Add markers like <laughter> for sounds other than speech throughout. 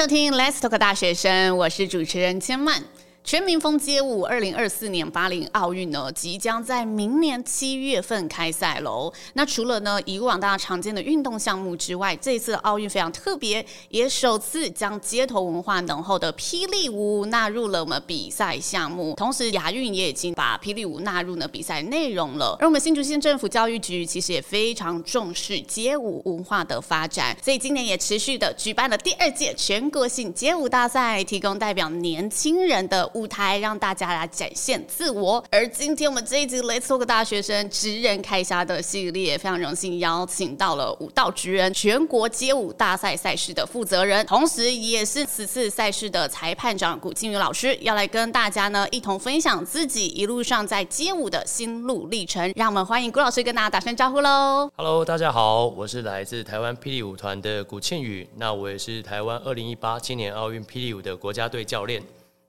收听 Let's Talk 大学生，我是主持人千曼。全民风街舞二零二四年巴黎奥运呢，即将在明年七月份开赛喽。那除了呢以往大家常见的运动项目之外，这次奥运非常特别，也首次将街头文化浓厚的霹雳舞纳入了我们比赛项目。同时，亚运也已经把霹雳舞纳入了比赛内容了。而我们新竹县政府教育局其实也非常重视街舞文化的发展，所以今年也持续的举办了第二届全国性街舞大赛，提供代表年轻人的。舞台让大家来展现自我，而今天我们这一集 Let's Talk 大学生职人开虾的系列，非常荣幸邀请到了舞蹈职人全国街舞大赛赛事的负责人，同时也是此次赛事的裁判长古庆宇老师，要来跟大家呢一同分享自己一路上在街舞的心路历程。让我们欢迎古老师跟大家打声招呼喽！Hello，大家好，我是来自台湾霹雳舞团的古庆宇，那我也是台湾二零一八青年奥运霹雳舞的国家队教练。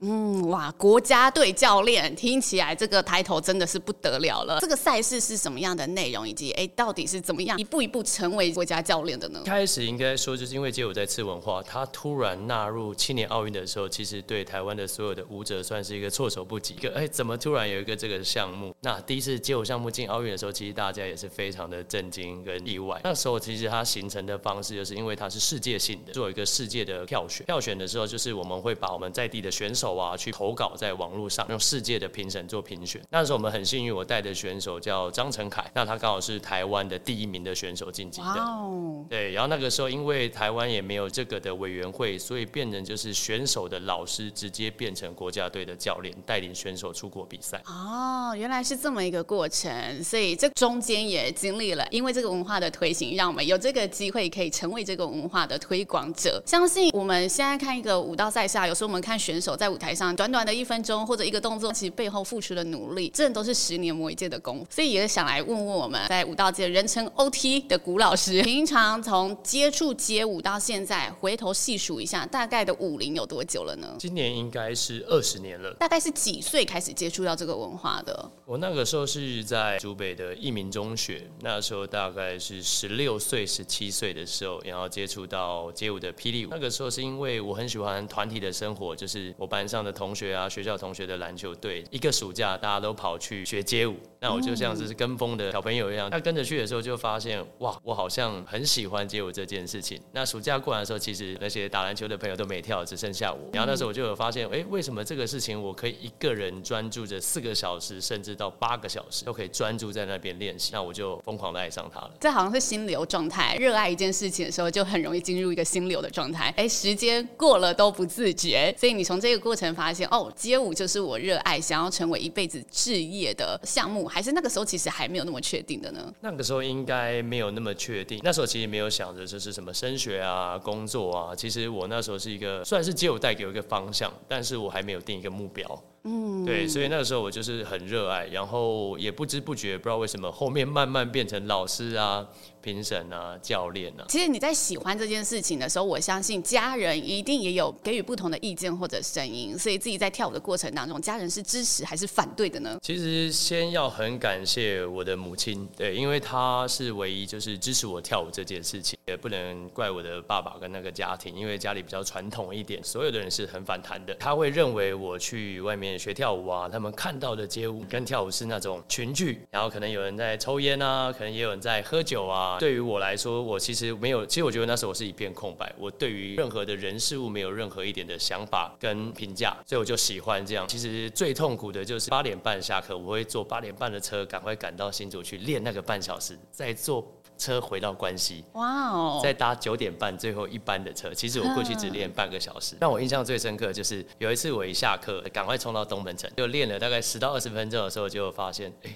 嗯，哇，国家队教练听起来这个抬头真的是不得了了。这个赛事是什么样的内容，以及哎，到底是怎么样一步一步成为国家教练的呢？开始应该说，就是因为街舞在次文化，它突然纳入青年奥运的时候，其实对台湾的所有的舞者算是一个措手不及。一个哎，怎么突然有一个这个项目？那第一次街舞项目进奥运的时候，其实大家也是非常的震惊跟意外。那时候其实它形成的方式，就是因为它是世界性的，做一个世界的票选。票选的时候，就是我们会把我们在地的选手啊去投稿。在网络上用世界的评审做评选，那时候我们很幸运，我带的选手叫张成凯，那他刚好是台湾的第一名的选手晋级的。Wow. 对，然后那个时候因为台湾也没有这个的委员会，所以变成就是选手的老师直接变成国家队的教练，带领选手出国比赛。哦，oh, 原来是这么一个过程，所以这中间也经历了，因为这个文化的推行，让我们有这个机会可以成为这个文化的推广者。相信我们现在看一个舞蹈赛下，有时候我们看选手在舞台上短短的一。分钟或者一个动作，其实背后付出的努力，真的都是十年磨一剑的功夫。所以也想来问问我们，在舞蹈界人称 OT 的古老师，平常从接触街舞到现在，回头细数一下，大概的舞龄有多久了呢？今年应该是二十年了。大概是几岁开始接触到这个文化的？我那个时候是在竹北的一民中学，那时候大概是十六岁、十七岁的时候，然后接触到街舞的霹雳舞。那个时候是因为我很喜欢团体的生活，就是我班上的同学啊。学校同学的篮球队，一个暑假大家都跑去学街舞，那我就像是跟风的小朋友一样。那跟着去的时候就发现，哇，我好像很喜欢街舞这件事情。那暑假过完的时候，其实那些打篮球的朋友都没跳，只剩下我。然后那时候我就有发现，哎，为什么这个事情我可以一个人专注着四个小时，甚至到八个小时都可以专注在那边练习？那我就疯狂的爱上它了。这好像是心流状态，热爱一件事情的时候，就很容易进入一个心流的状态。哎，时间过了都不自觉。所以你从这个过过程发现，哦，街舞就是我热爱、想要成为一辈子置业的项目，还是那个时候其实还没有那么确定的呢？那个时候应该没有那么确定。那时候其实没有想着这是什么升学啊、工作啊。其实我那时候是一个，虽然是街舞带给我一个方向，但是我还没有定一个目标。嗯，对，所以那个时候我就是很热爱，然后也不知不觉不知道为什么后面慢慢变成老师啊。评审啊，教练啊，其实你在喜欢这件事情的时候，我相信家人一定也有给予不同的意见或者声音。所以自己在跳舞的过程当中，家人是支持还是反对的呢？其实先要很感谢我的母亲，对，因为她是唯一就是支持我跳舞这件事情。也不能怪我的爸爸跟那个家庭，因为家里比较传统一点，所有的人是很反弹的。他会认为我去外面学跳舞啊，他们看到的街舞跟跳舞是那种群聚，然后可能有人在抽烟啊，可能也有人在喝酒啊。对于我来说，我其实没有，其实我觉得那时候我是一片空白，我对于任何的人事物没有任何一点的想法跟评价，所以我就喜欢这样。其实最痛苦的就是八点半下课，我会坐八点半的车，赶快赶到新竹去练那个半小时，再坐车回到关西，哇哦，再搭九点半最后一班的车。其实我过去只练半个小时，让我印象最深刻就是有一次我一下课，赶快冲到东门城，就练了大概十到二十分钟的时候，就发现，哎，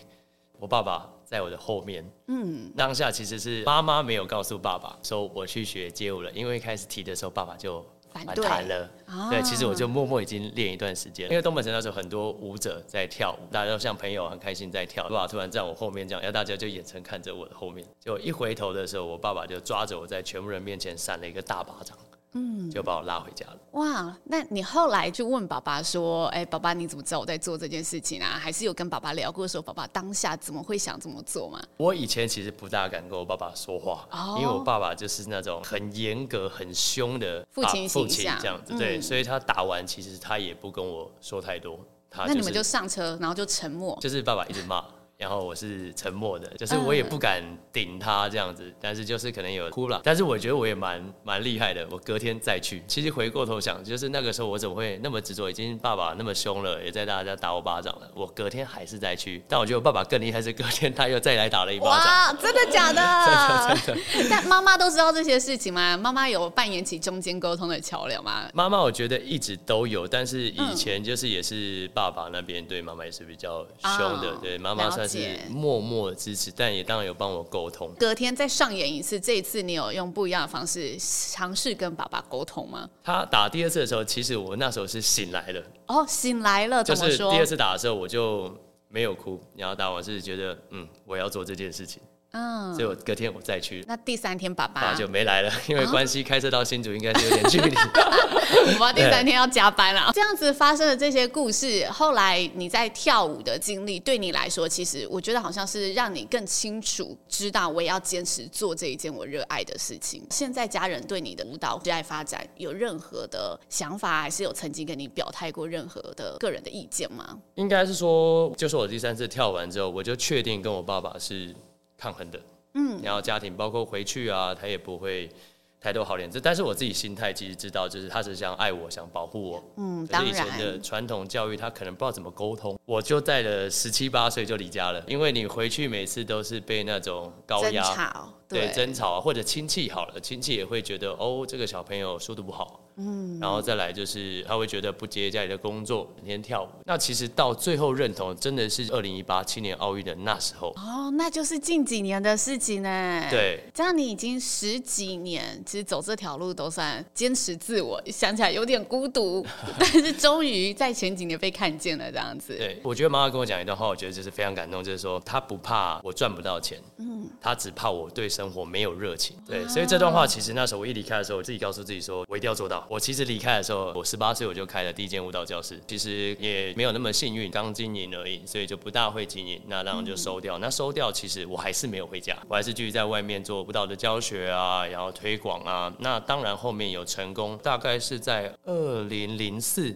我爸爸。在我的后面，嗯，当下其实是妈妈没有告诉爸爸说我去学街舞了，因为一开始提的时候爸爸就反弹了，对，其实我就默默已经练一段时间，因为东门城那时候很多舞者在跳舞，大家都像朋友很开心在跳，爸爸突然在我后面这样，然后大家就眼神看着我的后面，就一回头的时候，我爸爸就抓着我在全部人面前扇了一个大巴掌。嗯，就把我拉回家了。哇，那你后来就问爸爸说：“哎、欸，爸爸，你怎么知道我在做这件事情啊？”还是有跟爸爸聊过说，爸爸当下怎么会想这么做吗？我以前其实不大敢跟我爸爸说话，哦、因为我爸爸就是那种很严格、很凶的父亲形象这样子，对，嗯、所以他打完其实他也不跟我说太多。他那你们就上车，然后就沉默，就是爸爸一直骂。然后我是沉默的，就是我也不敢顶他这样子，但是就是可能有哭了。但是我觉得我也蛮蛮厉害的，我隔天再去。其实回过头想，就是那个时候我怎么会那么执着？已经爸爸那么凶了，也在大家打我巴掌了，我隔天还是再去。但我觉得我爸爸更厉害，是隔天他又再来打了一巴掌。哇，真的假的？<laughs> 真的真的。<laughs> 但妈妈都知道这些事情吗？妈妈有扮演起中间沟通的桥梁吗？妈妈我觉得一直都有，但是以前就是也是爸爸那边对妈妈也是比较凶的，对妈妈算。是默默的支持，但也当然有帮我沟通。隔天再上演一次，这一次你有用不一样的方式尝试跟爸爸沟通吗？他打第二次的时候，其实我那时候是醒来了。哦，醒来了，怎么说？就是第二次打的时候，我就没有哭，然后打完是觉得，嗯，我要做这件事情。嗯，所以我隔天我再去。那第三天爸爸，爸就没来了，因为关系开车到新竹应该是有点距离。<laughs> 我爸第三天要加班了。这样子发生的这些故事，后来你在跳舞的经历，对你来说，其实我觉得好像是让你更清楚知道，我也要坚持做这一件我热爱的事情。现在家人对你的舞蹈热爱发展有任何的想法，还是有曾经跟你表态过任何的个人的意见吗？应该是说，就是我第三次跳完之后，我就确定跟我爸爸是。抗衡的，嗯，然后家庭包括回去啊，他也不会太多好脸子。但是我自己心态其实知道，就是他是想爱我，想保护我。嗯，当然。以前的传统教育，他可能不知道怎么沟通。我就在了十七八岁就离家了，因为你回去每次都是被那种高压，对，争吵啊，或者亲戚好了，亲戚也会觉得哦，这个小朋友书读不好。嗯，然后再来就是他会觉得不接家里的工作，整天跳舞。那其实到最后认同，真的是二零一八青年奥运的那时候。哦，那就是近几年的事情呢。对，这样你已经十几年，其实走这条路都算坚持自我，想起来有点孤独，<laughs> 但是终于在前几年被看见了这样子。对，我觉得妈妈跟我讲一段话，我觉得就是非常感动，就是说她不怕我赚不到钱，嗯，她只怕我对生活没有热情。对，所以这段话其实那时候我一离开的时候，我自己告诉自己说，我一定要做到。我其实离开的时候，我十八岁我就开了第一间舞蹈教室，其实也没有那么幸运，刚经营而已，所以就不大会经营，那然后就收掉。那收掉，其实我还是没有回家，我还是继续在外面做舞蹈的教学啊，然后推广啊。那当然后面有成功，大概是在二零零四，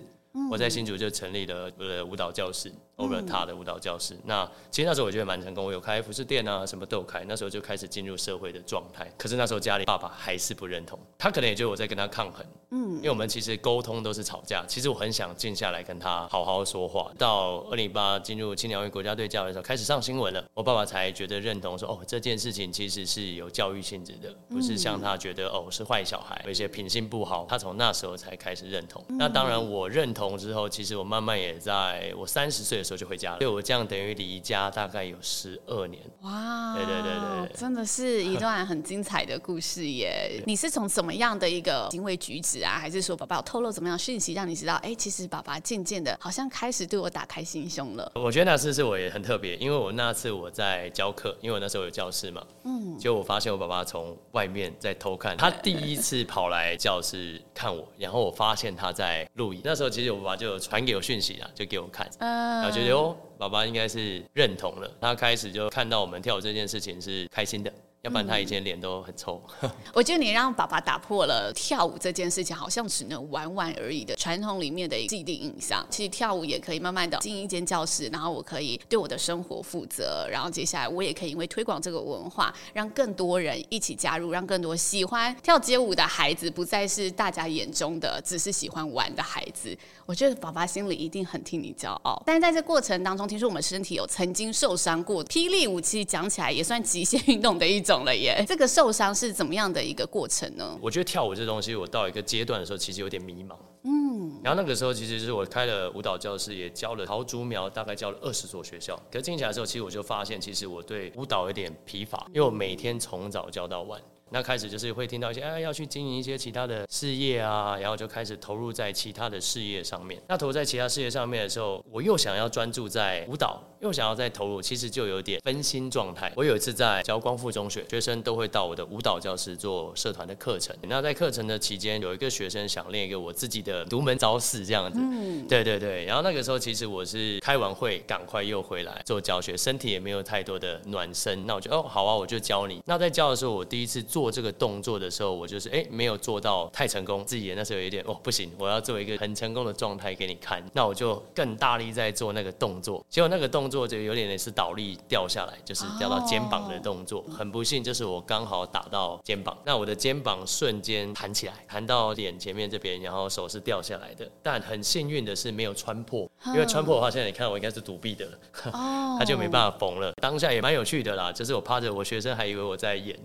我在新竹就成立了我的舞蹈教室。Over 他的舞蹈教室，那其实那时候我觉得蛮成功，我有开服饰店啊，什么都有开。那时候就开始进入社会的状态。可是那时候家里爸爸还是不认同，他可能也觉得我在跟他抗衡。嗯，因为我们其实沟通都是吵架。其实我很想静下来跟他好好说话。到二零一八进入青年奥运国家队教练的时候，开始上新闻了，我爸爸才觉得认同说，说哦这件事情其实是有教育性质的，不是像他觉得哦是坏小孩，有一些品性不好。他从那时候才开始认同。那当然我认同之后，其实我慢慢也在我三十岁的时候就回家了。对，我这样等于离家大概有十二年。哇，对对对对，真的是一段很精彩的故事耶！你是从什么样的一个行为举止啊，还是说爸爸有透露怎么样讯息让你知道？哎，其实爸爸渐渐的好像开始对我打开心胸了。我觉得那次是我也很特别，因为我那次我在教课，因为我那时候有教室嘛，嗯，结果我发现我爸爸从外面在偷看，他第一次跑来教室看我，然后我发现他在录影。那时候其实我爸爸就传给我讯息啊，就给我看，嗯，然后觉得哦。爸爸应该是认同了，他开始就看到我们跳舞这件事情是开心的。要不然他以前脸都很臭。<laughs> 我觉得你让爸爸打破了跳舞这件事情好像只能玩玩而已的传统里面的既定印象。其实跳舞也可以慢慢的经营一间教室，然后我可以对我的生活负责，然后接下来我也可以因为推广这个文化，让更多人一起加入，让更多喜欢跳街舞的孩子不再是大家眼中的只是喜欢玩的孩子。我觉得爸爸心里一定很替你骄傲。<laughs> 但是在这过程当中，听说我们身体有曾经受伤过，霹雳舞其实讲起来也算极限运动的一种。懂了耶，这个受伤是怎么样的一个过程呢？我觉得跳舞这东西，我到一个阶段的时候，其实有点迷茫。嗯，然后那个时候，其实是我开了舞蹈教室，也教了桃竹苗，大概教了二十所学校。可是进起来的时候，其实我就发现，其实我对舞蹈有点疲乏，因为我每天从早教到晚。那开始就是会听到一些，哎，要去经营一些其他的事业啊，然后就开始投入在其他的事业上面。那投入在其他事业上面的时候，我又想要专注在舞蹈。又想要再投入，其实就有点分心状态。我有一次在教光复中学，学生都会到我的舞蹈教室做社团的课程。那在课程的期间，有一个学生想练一个我自己的独门招式，这样子。嗯，对对对。然后那个时候，其实我是开完会赶快又回来做教学，身体也没有太多的暖身。那我就哦好啊，我就教你。那在教的时候，我第一次做这个动作的时候，我就是哎没有做到太成功，自己也那时候有一点哦不行，我要做一个很成功的状态给你看。那我就更大力在做那个动作，结果那个动作就有点类似倒立掉下来，就是掉到肩膀的动作。很不幸，就是我刚好打到肩膀，那我的肩膀瞬间弹起来，弹到脸前面这边，然后手是掉下来的。但很幸运的是没有穿破，因为穿破的话，现在你看我应该是独臂的了，<laughs> 他就没办法缝了。当下也蛮有趣的啦，就是我趴着，我学生还以为我在演，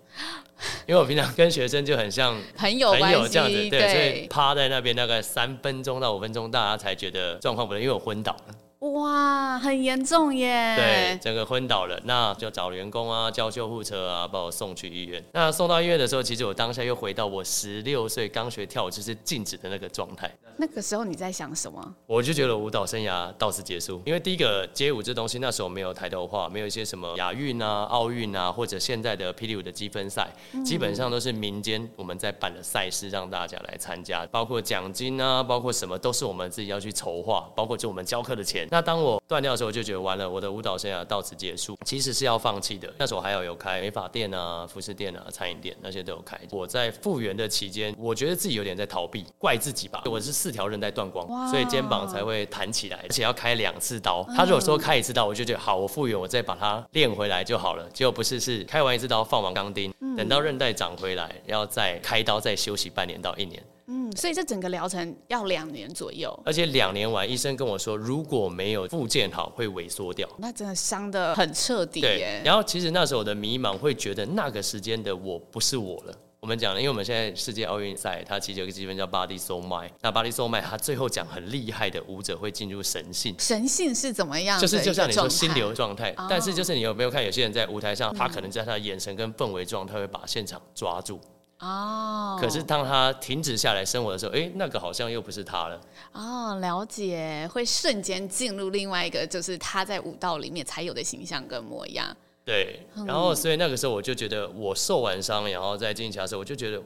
因为我平常跟学生就很像很有很有这样子，对，对，所以趴在那边大概三分钟到五分钟，大家才觉得状况不对，因为我昏倒了。哇，很严重耶！对，整个昏倒了，那就找员工啊，叫救护车啊，把我送去医院。那送到医院的时候，其实我当下又回到我十六岁刚学跳舞就是静止的那个状态。那个时候你在想什么？我就觉得舞蹈生涯到此结束，因为第一个街舞这东西那时候没有抬头化，没有一些什么亚运啊、奥运啊，或者现在的霹雳舞的积分赛，基本上都是民间我们在办的赛事，让大家来参加，包括奖金啊，包括什么都是我们自己要去筹划，包括就我们教课的钱。那当我断掉的时候，我就觉得完了，我的舞蹈生涯到此结束。其实是要放弃的。那时候还要有开美发店啊、服饰店啊、餐饮店那些都有开。我在复原的期间，我觉得自己有点在逃避，怪自己吧。我是四条韧带断光，所以肩膀才会弹起来，而且要开两次刀。他如果说开一次刀，我就觉得好，我复原，我再把它练回来就好了。结果不是，是开完一次刀放完钢钉，等到韧带长回来，要再开刀再休息半年到一年。嗯，所以这整个疗程要两年左右，而且两年完，医生跟我说，如果没有复健好，会萎缩掉。那真的伤的很彻底耶。然后其实那时候我的迷茫，会觉得那个时间的我不是我了。我们讲了，因为我们现在世界奥运赛，它其实有个积分叫 Body Soul Mind。那 Body Soul Mind，它最后讲很厉害的舞者会进入神性。神性是怎么样？就是就像你说心流状态，但是就是你有没有看有些人在舞台上，他可能在他的眼神跟氛围状态会把现场抓住。哦，可是当他停止下来生活的时候，哎，那个好像又不是他了。哦，了解，会瞬间进入另外一个，就是他在舞蹈里面才有的形象跟模样。对，然后所以那个时候我就觉得，我受完伤，然后再进行的时候，我就觉得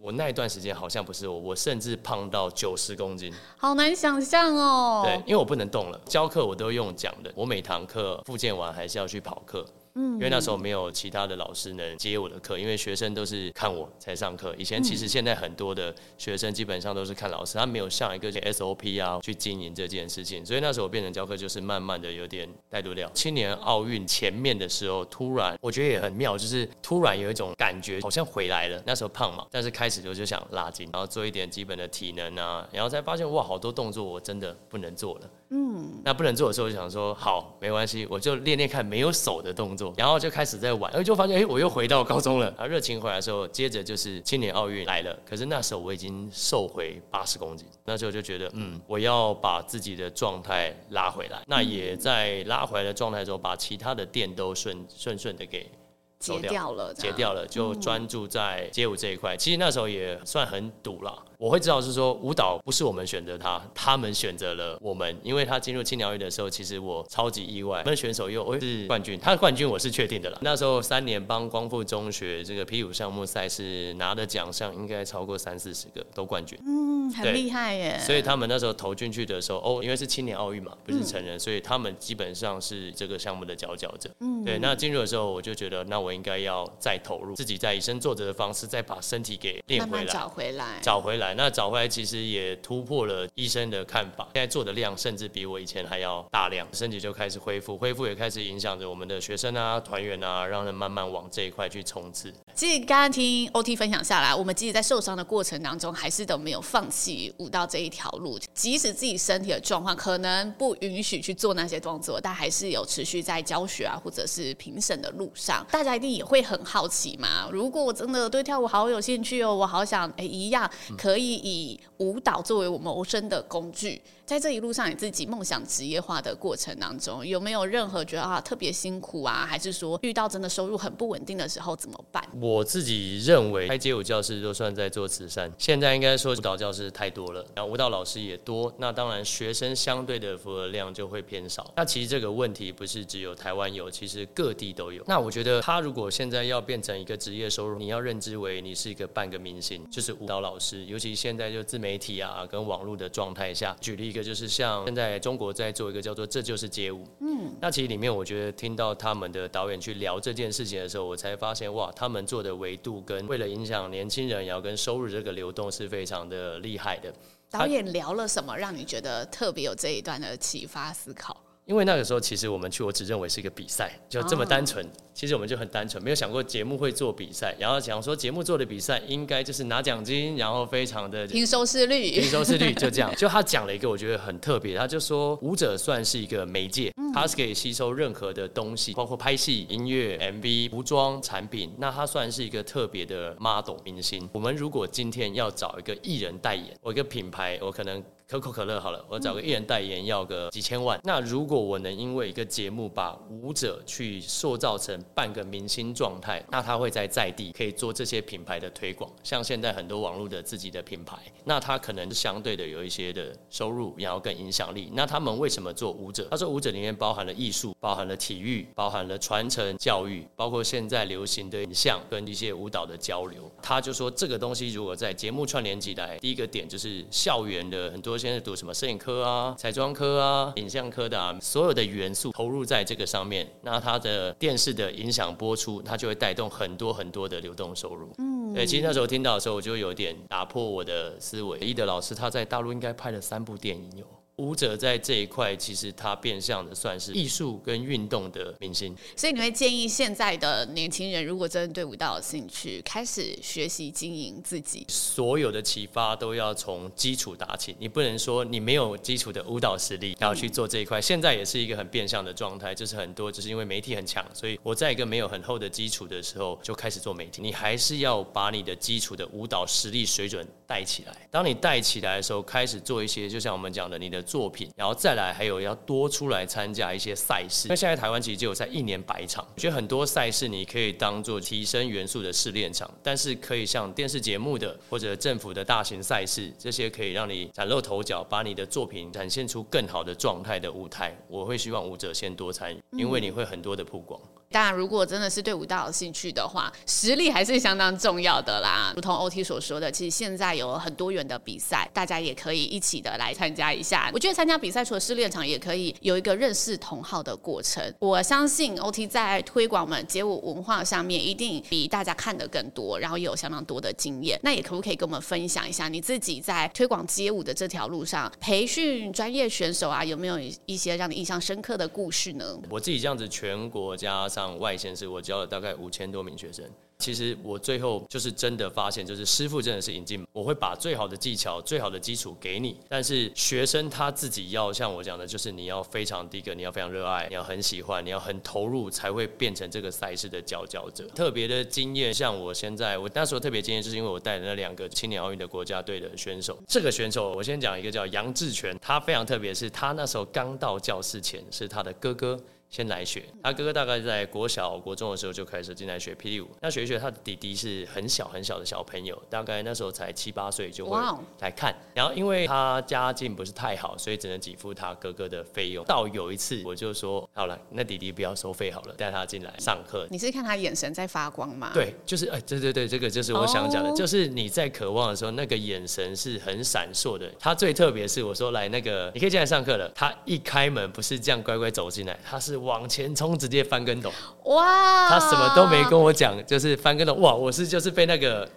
我那一段时间好像不是我，我甚至胖到九十公斤，好难想象哦。对，因为我不能动了，教课我都用讲的，我每堂课复健完还是要去跑课。嗯，因为那时候没有其他的老师能接我的课，因为学生都是看我才上课。以前其实现在很多的学生基本上都是看老师，他没有像一个 SOP 啊去经营这件事情。所以那时候我变成教课就是慢慢的有点带不了。青年奥运前面的时候，突然我觉得也很妙，就是突然有一种感觉好像回来了。那时候胖嘛，但是开始就就想拉筋，然后做一点基本的体能啊，然后才发现哇，好多动作我真的不能做了。嗯，那不能做的时候，就想说好，没关系，我就练练看没有手的动作，然后就开始在玩，然后就发现哎，我又回到高中了。<laughs> 啊，热情回来的时候，接着就是青年奥运来了。可是那时候我已经瘦回八十公斤，那时候就觉得嗯，我要把自己的状态拉回来。那也在拉回来的状态中，把其他的店都顺 <laughs> 顺顺的给截掉了，截掉了，就专注在街舞这一块。其实那时候也算很赌了。我会知道是说舞蹈不是我们选择他，他们选择了我们。因为他进入青年奥运的时候，其实我超级意外。我们选手又是冠军，他的冠军我是确定的了。那时候三年帮光复中学这个霹雳舞项目赛事拿的奖项应该超过三四十个都冠军，嗯，很厉害耶。所以他们那时候投进去的时候，哦，因为是青年奥运嘛，不是成人，嗯，所以他们基本上是这个项目的佼佼者。嗯，对。那进入的时候，我就觉得那我应该要再投入，自己在以身作则的方式，再把身体给练回来，慢慢找回来，找回来。那找回来其实。其实也突破了医生的看法，现在做的量甚至比我以前还要大量，身体就开始恢复，恢复也开始影响着我们的学生啊、团员啊，让人慢慢往这一块去冲刺。其实刚刚听 OT 分享下来，我们即使在受伤的过程当中，还是都没有放弃舞蹈这一条路，即使自己身体的状况可能不允许去做那些动作，但还是有持续在教学啊，或者是评审的路上。大家一定也会很好奇嘛，如果我真的对跳舞好有兴趣哦，我好想哎一样可可以以舞蹈作为我谋生的工具。在这一路上，你自己梦想职业化的过程当中，有没有任何觉得啊特别辛苦啊，还是说遇到真的收入很不稳定的时候怎么办？我自己认为开街舞教室就算在做慈善，现在应该说舞蹈教室太多了，然后舞蹈老师也多，那当然学生相对的负荷量就会偏少。那其实这个问题不是只有台湾有，其实各地都有。那我觉得他如果现在要变成一个职业收入，你要认知为你是一个半个明星，就是舞蹈老师，尤其现在就自媒体啊跟网络的状态下，举例一个就是像现在中国在做一个叫做《这就是街舞》，嗯，那其实里面我觉得听到他们的导演去聊这件事情的时候，我才发现哇，他们做的维度跟为了影响年轻人，也要跟收入这个流动是非常的厉害的。导演聊了什么，让你觉得特别有这一段的启发思考？因为那个时候，其实我们去，我只认为是一个比赛，就这么单纯。其实我们就很单纯，没有想过节目会做比赛，然后想说节目做的比赛应该就是拿奖金，然后非常的听收视率，听收视率 <laughs> 就这样。就他讲了一个我觉得很特别，他就说舞者算是一个媒介，他是可以吸收任何的东西，包括拍戏、音乐、MV、服装、产品，那他算是一个特别的 model 明星。我们如果今天要找一个艺人代言，我一个品牌，我可能。可口可乐好了，我找个艺人代言要个几千万。那如果如果我能因为一个节目把舞者去塑造成半个明星状态，那他会在在地可以做这些品牌的推广。像现在很多网络的自己的品牌，那他可能相对的有一些的收入，然后更影响力。那他们为什么做舞者？他说舞者里面包含了艺术，包含了体育，包含了传承教育，包括现在流行的影像跟一些舞蹈的交流。他就说这个东西如果在节目串联起来，第一个点就是校园的很多。现在读什么摄影科啊、彩妆科啊、影像科的啊，所有的元素投入在这个上面，那它的电视的影响播出，它就会带动很多很多的流动收入。嗯，对，其实那时候听到的时候，我就有点打破我的思维。伊德老师他在大陆应该拍了三部电影有。舞者在这一块，其实他变相的算是艺术跟运动的明星。所以你会建议现在的年轻人，如果真的对舞蹈有兴趣，开始学习经营自己。所有的启发都要从基础打起，你不能说你没有基础的舞蹈实力，然后去做这一块。现在也是一个很变相的状态，就是很多就是因为媒体很强，所以我在一个没有很厚的基础的时候就开始做媒体。你还是要把你的基础的舞蹈实力水准带起来。当你带起来的时候，开始做一些，就像我们讲的，你的。作品，然后再来还有要多出来参加一些赛事。那现在台湾其实就有在一年百场，我觉得很多赛事你可以当做提升元素的试炼场，但是可以像电视节目的或者政府的大型赛事，这些可以让你崭露头角，把你的作品展现出更好的状态的舞台。我会希望舞者先多参与，因为你会很多的曝光。当然，如果真的是对舞蹈有兴趣的话，实力还是相当重要的啦。如同 OT 所说的，其实现在有很多元的比赛，大家也可以一起的来参加一下。我觉得参加比赛除了试炼场，也可以有一个认识同好的过程。我相信 OT 在推广们街舞文化上面，一定比大家看得更多，然后也有相当多的经验。那也可不可以跟我们分享一下你自己在推广街舞的这条路上，培训专业选手啊，有没有一些让你印象深刻的故事呢？我自己这样子全国加上外县市，我教了大概五千多名学生。其实我最后就是真的发现，就是师傅真的是引进，我会把最好的技巧、最好的基础给你，但是学生他自己要像我讲的，就是你要非常第一个，你要非常热爱，你要很喜欢，你要很投入，才会变成这个赛事的佼佼者。特别的经验，像我现在，我那时候特别经验，就是因为我带的那两个青年奥运的国家队的选手。这个选手，我先讲一个叫杨志全，他非常特别，是他那时候刚到教室前，是他的哥哥。先来学，他哥哥大概在国小、国中的时候就开始进来学霹雳舞。那学一学，他的弟弟是很小很小的小朋友，大概那时候才七八岁就会来看。然后因为他家境不是太好，所以只能给付他哥哥的费用。到有一次，我就说好了，那弟弟不要收费好了，带他进来上课。你是看他眼神在发光吗？对，就是哎，对对对，这个就是我想讲的，就是你在渴望的时候，那个眼神是很闪烁的。他最特别是我说来那个，你可以进来上课了。他一开门不是这样乖乖走进来，他是。往前冲，直接翻跟斗！哇，他什么都没跟我讲，就是翻跟斗。哇，我是就是被那个。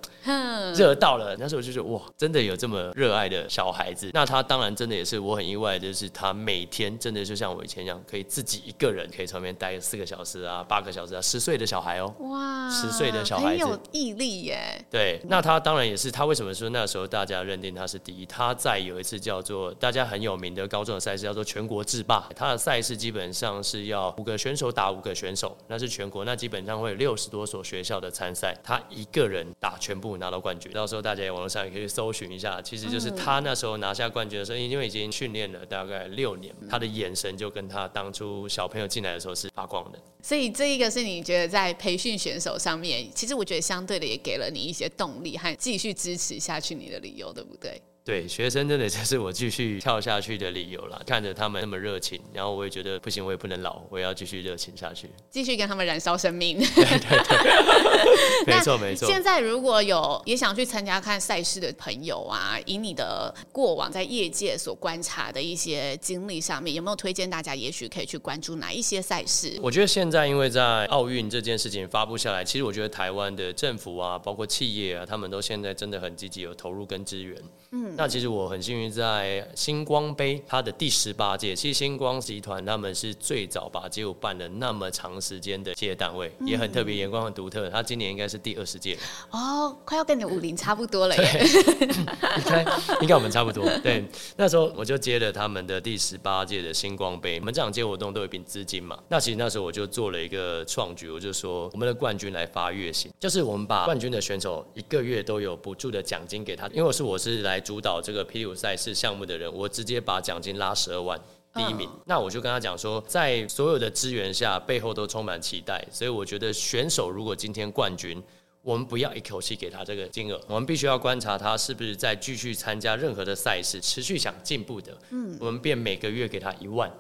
热到了，那时候我就觉得哇，真的有这么热爱的小孩子。那他当然真的也是我很意外，就是他每天真的就像我以前一样，可以自己一个人可以从那边待四个小时啊，八个小时啊。十岁的小孩哦，哇，十岁的小孩子，很有毅力耶。对，那他当然也是他为什么说那时候大家认定他是第一？他在有一次叫做大家很有名的高中的赛事叫做全国制霸，他的赛事基本上是要五个选手打五个选手，那是全国，那基本上会有六十多所学校的参赛，他一个人打全部拿到冠军。到时候大家网络上也可以搜寻一下，其实就是他那时候拿下冠军的时候，因为已经训练了大概六年，他的眼神就跟他当初小朋友进来的时候是发光的。所以这一个是你觉得在培训选手上面，其实我觉得相对的也给了你一些动力和继续支持下去你的理由，对不对？对，学生真的就是我继续跳下去的理由了。看着他们那么热情，然后我也觉得不行，我也不能老，我也要继续热情下去，继续跟他们燃烧生命。对对 <laughs> 对，没错没错。现在如果有也想去参加看赛事的朋友啊，以你的过往在业界所观察的一些经历上面，有没有推荐大家，也许可以去关注哪一些赛事？我觉得现在因为在奥运这件事情发布下来，其实我觉得台湾的政府啊，包括企业啊，他们都现在真的很积极，有投入跟支援。嗯。那其实我很幸运，在星光杯它的第十八届，其实星光集团他们是最早把街舞办了那么长时间的企业单位，也很特别，眼光很独特。他今年应该是第二十届哦，快要跟你五零差不多了耶。<laughs> 应该应该我们差不多。对，那时候我就接了他们的第十八届的星光杯。我们这场街活动都有一笔资金嘛，那其实那时候我就做了一个创举，我就说我们的冠军来发月薪，就是我们把冠军的选手一个月都有补助的奖金给他，因为我是我是来主导这个霹雳舞赛事项目的人，我直接把奖金拉十二万，第一名。那我就跟他讲说，在所有的资源下，背后都充满期待，所以我觉得选手如果今天冠军，我们不要一口气给他这个金额，我们必须要观察他是不是在继续参加任何的赛事，持续想进步的。嗯，我们便每个月给他一万，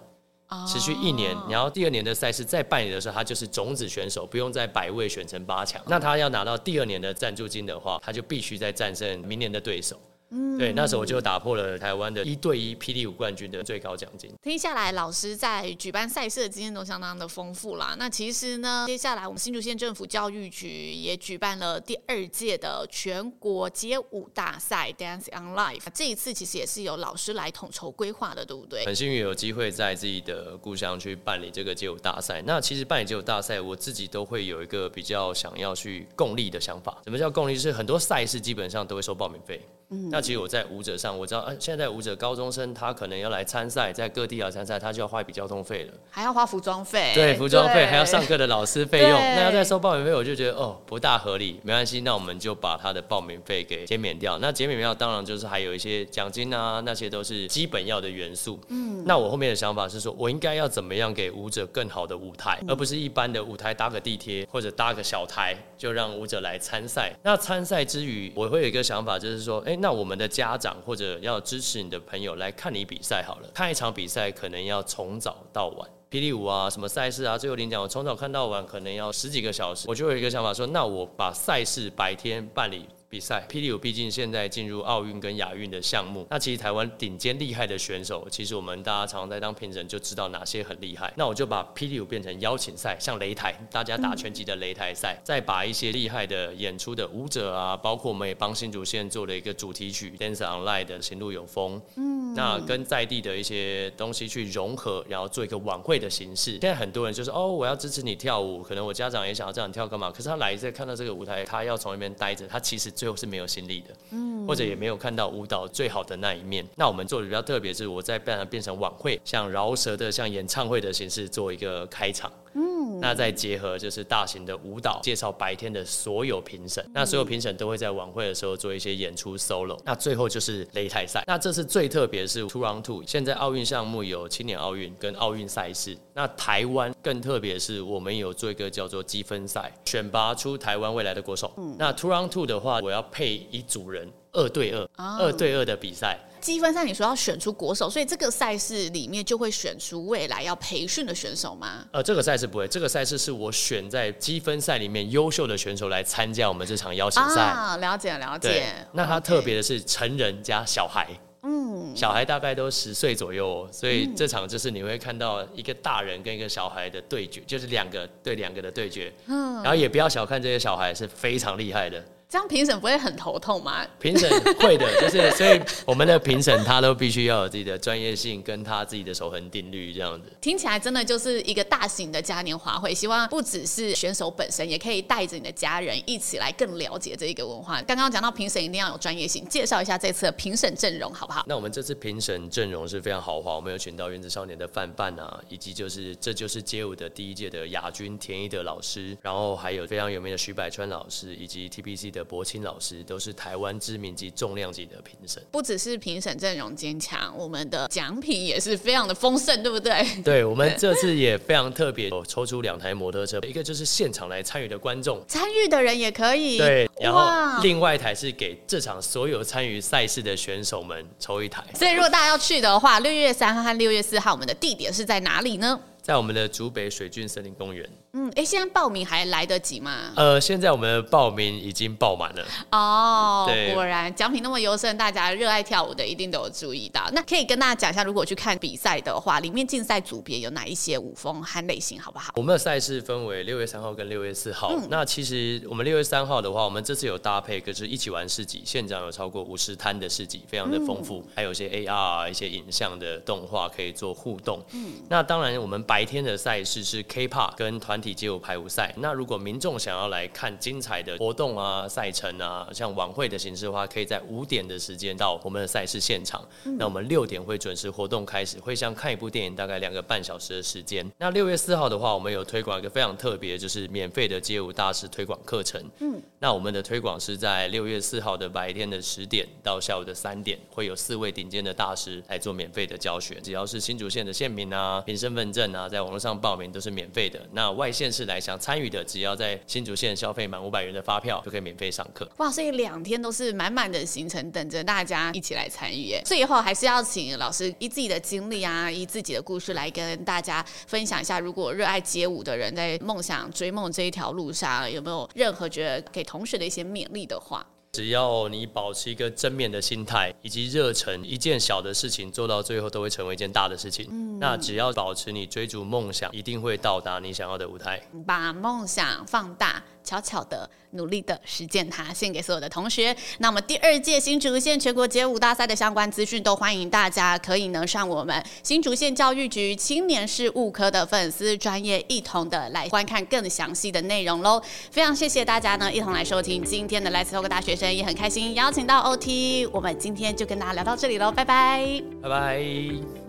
持续一年，然后第二年的赛事再办理的时候，他就是种子选手，不用在百位选成八强。那他要拿到第二年的赞助金的话，他就必须再战胜明年的对手。嗯，对，那时候我就打破了台湾的一对一霹雳舞冠军的最高奖金。听下来，老师在举办赛事的经验都相当的丰富啦。那其实呢，接下来我们新竹县政府教育局也举办了第二届的全国街舞大赛 Dance on Life。这一次其实也是由老师来统筹规划的，对不对？很幸运有机会在自己的故乡去办理这个街舞大赛。那其实办理街舞大赛，我自己都会有一个比较想要去共利的想法。什么叫共利？就是很多赛事基本上都会收报名费。嗯，那其实我在舞者上，我知道，啊，现在舞者高中生他可能要来参赛，在各地要参赛，他就要花一笔交通费了，还要花服装费，对，服装费还要上课的老师费用，那要再收报名费，我就觉得哦，不大合理。没关系，那我们就把他的报名费给减免掉。那减免掉，当然就是还有一些奖金啊，那些都是基本要的元素。嗯，那我后面的想法是说，我应该要怎么样给舞者更好的舞台，而不是一般的舞台搭个地贴或者搭个小台就让舞者来参赛。那参赛之余，我会有一个想法，就是说，哎。那我们的家长或者要支持你的朋友来看你比赛好了，看一场比赛可能要从早到晚，霹雳舞啊，什么赛事啊，最后领奖，我从早看到晚，可能要十几个小时。我就有一个想法说，那我把赛事白天办理。比赛，霹雳舞毕竟现在进入奥运跟亚运的项目，那其实台湾顶尖厉害的选手，其实我们大家常常在当评审就知道哪些很厉害。那我就把霹雳舞变成邀请赛，像擂台，大家打拳击的擂台赛，再把一些厉害的演出的舞者啊，包括我们也帮新竹县做了一个主题曲《Dance Online》的行路有风，嗯，那跟在地的一些东西去融合，然后做一个晚会的形式。现在很多人就是哦，我要支持你跳舞，可能我家长也想要这样跳干嘛？可是他来这看到这个舞台，他要从那边待着，他其实。最后是没有心力的，嗯，或者也没有看到舞蹈最好的那一面。那我们做的比较特别，是我在变变成晚会，像饶舌的、像演唱会的形式做一个开场。嗯，那再结合就是大型的舞蹈，介绍白天的所有评审。那所有评审都会在晚会的时候做一些演出 solo。那最后就是擂台赛。那这次最特别是 two round two。现在奥运项目有青年奥运跟奥运赛事。那台湾更特别是，我们有做一个叫做积分赛，选拔出台湾未来的国手。嗯，那 two round two 的话，我要配一组人，二对二，二对二的比赛。积分赛，你说要选出国手，所以这个赛事里面就会选出未来要培训的选手吗？呃，这个赛事不会，这个赛事是我选在积分赛里面优秀的选手来参加我们这场邀请赛。啊，了解了解。那它特别的是成人加小孩，嗯，小孩大概都十岁左右，所以这场就是你会看到一个大人跟一个小孩的对决，就是两个对两个的对决。嗯，然后也不要小看这些小孩，是非常厉害的。这样评审不会很头痛吗？评审会的，<laughs> 就是所以我们的评审他都必须要有自己的专业性，跟他自己的守恒定律这样子。听起来真的就是一个大型的嘉年华会，希望不只是选手本身，也可以带着你的家人一起来更了解这一个文化。刚刚讲到评审一定要有专业性，介绍一下这次的评审阵容好不好？那我们这次评审阵容是非常豪华，我们有请到原子少年的范范啊，以及就是这就是街舞的第一届的亚军田一德老师，然后还有非常有名的徐百川老师，以及 TBC 的柏青老师。都是台湾知名及重量级的评审，不只是评审阵容坚强，我们的奖品也是非常的丰盛，对不对？<laughs> 对，我们这次也非常特别，抽出两台摩托车，一个就是现场来参与的观众，参与的人也可以。对，然后另外一台是给这场所有参与赛事的选手们抽一台。所以如果大家要去的话，六月三号和六月四号，我们的地点是在哪里呢？在我们的竹北水郡森林公园。嗯，哎、欸，现在报名还来得及吗？呃，现在我们的报名已经报满了。哦，果然奖品那么优胜，大家热爱跳舞的一定都有注意到。那可以跟大家讲一下，如果去看比赛的话，里面竞赛组别有哪一些舞风和类型，好不好？我们的赛事分为六月三号跟六月四号。嗯、那其实我们六月三号的话，我们这次有搭配，可是一起玩市集，现场有超过五十摊的市集，非常的丰富，嗯、还有一些 AR 一些影像的动画可以做互动。嗯，那当然，我们白天的赛事是 K-pop 跟团体街舞排舞赛。那如果民众想要来看精彩的活动啊、赛程啊，像晚会的形式的话，可以在五点的时间到我们的赛事现场。嗯、那我们六点会准时活动开始，会像看一部电影，大概两个半小时的时间。那六月四号的话，我们有推广一个非常特别，就是免费的街舞大师推广课程。嗯，那我们的推广是在六月四号的白天的十点到下午的三点，会有四位顶尖的大师来做免费的教学。只要是新竹县的县民啊、凭身份证啊，在网络上报名都是免费的。那外县市来想参与的，只要在新竹县消费满五百元的发票，就可以免费上课。哇，所以两天都是满满的行程，等着大家一起来参与耶。最后还是要请老师以自己的经历啊，以自己的故事来跟大家分享一下，如果热爱街舞的人在梦想追梦这一条路上，有没有任何觉得给同学的一些勉励的话？只要你保持一个正面的心态以及热忱，一件小的事情做到最后都会成为一件大的事情。嗯，那只要保持你追逐梦想，一定会到达你想要的舞台。把梦想放大。悄悄的努力的实践它，献给所有的同学。那我们第二届新竹县全国街舞大赛的相关资讯，都欢迎大家可以呢上我们新竹县教育局青年事务科的粉丝专业，一同的来观看更详细的内容喽。非常谢谢大家呢，一同来收听今天的 Let's Talk 大学生，也很开心邀请到 OT。我们今天就跟大家聊到这里喽，拜拜，拜拜。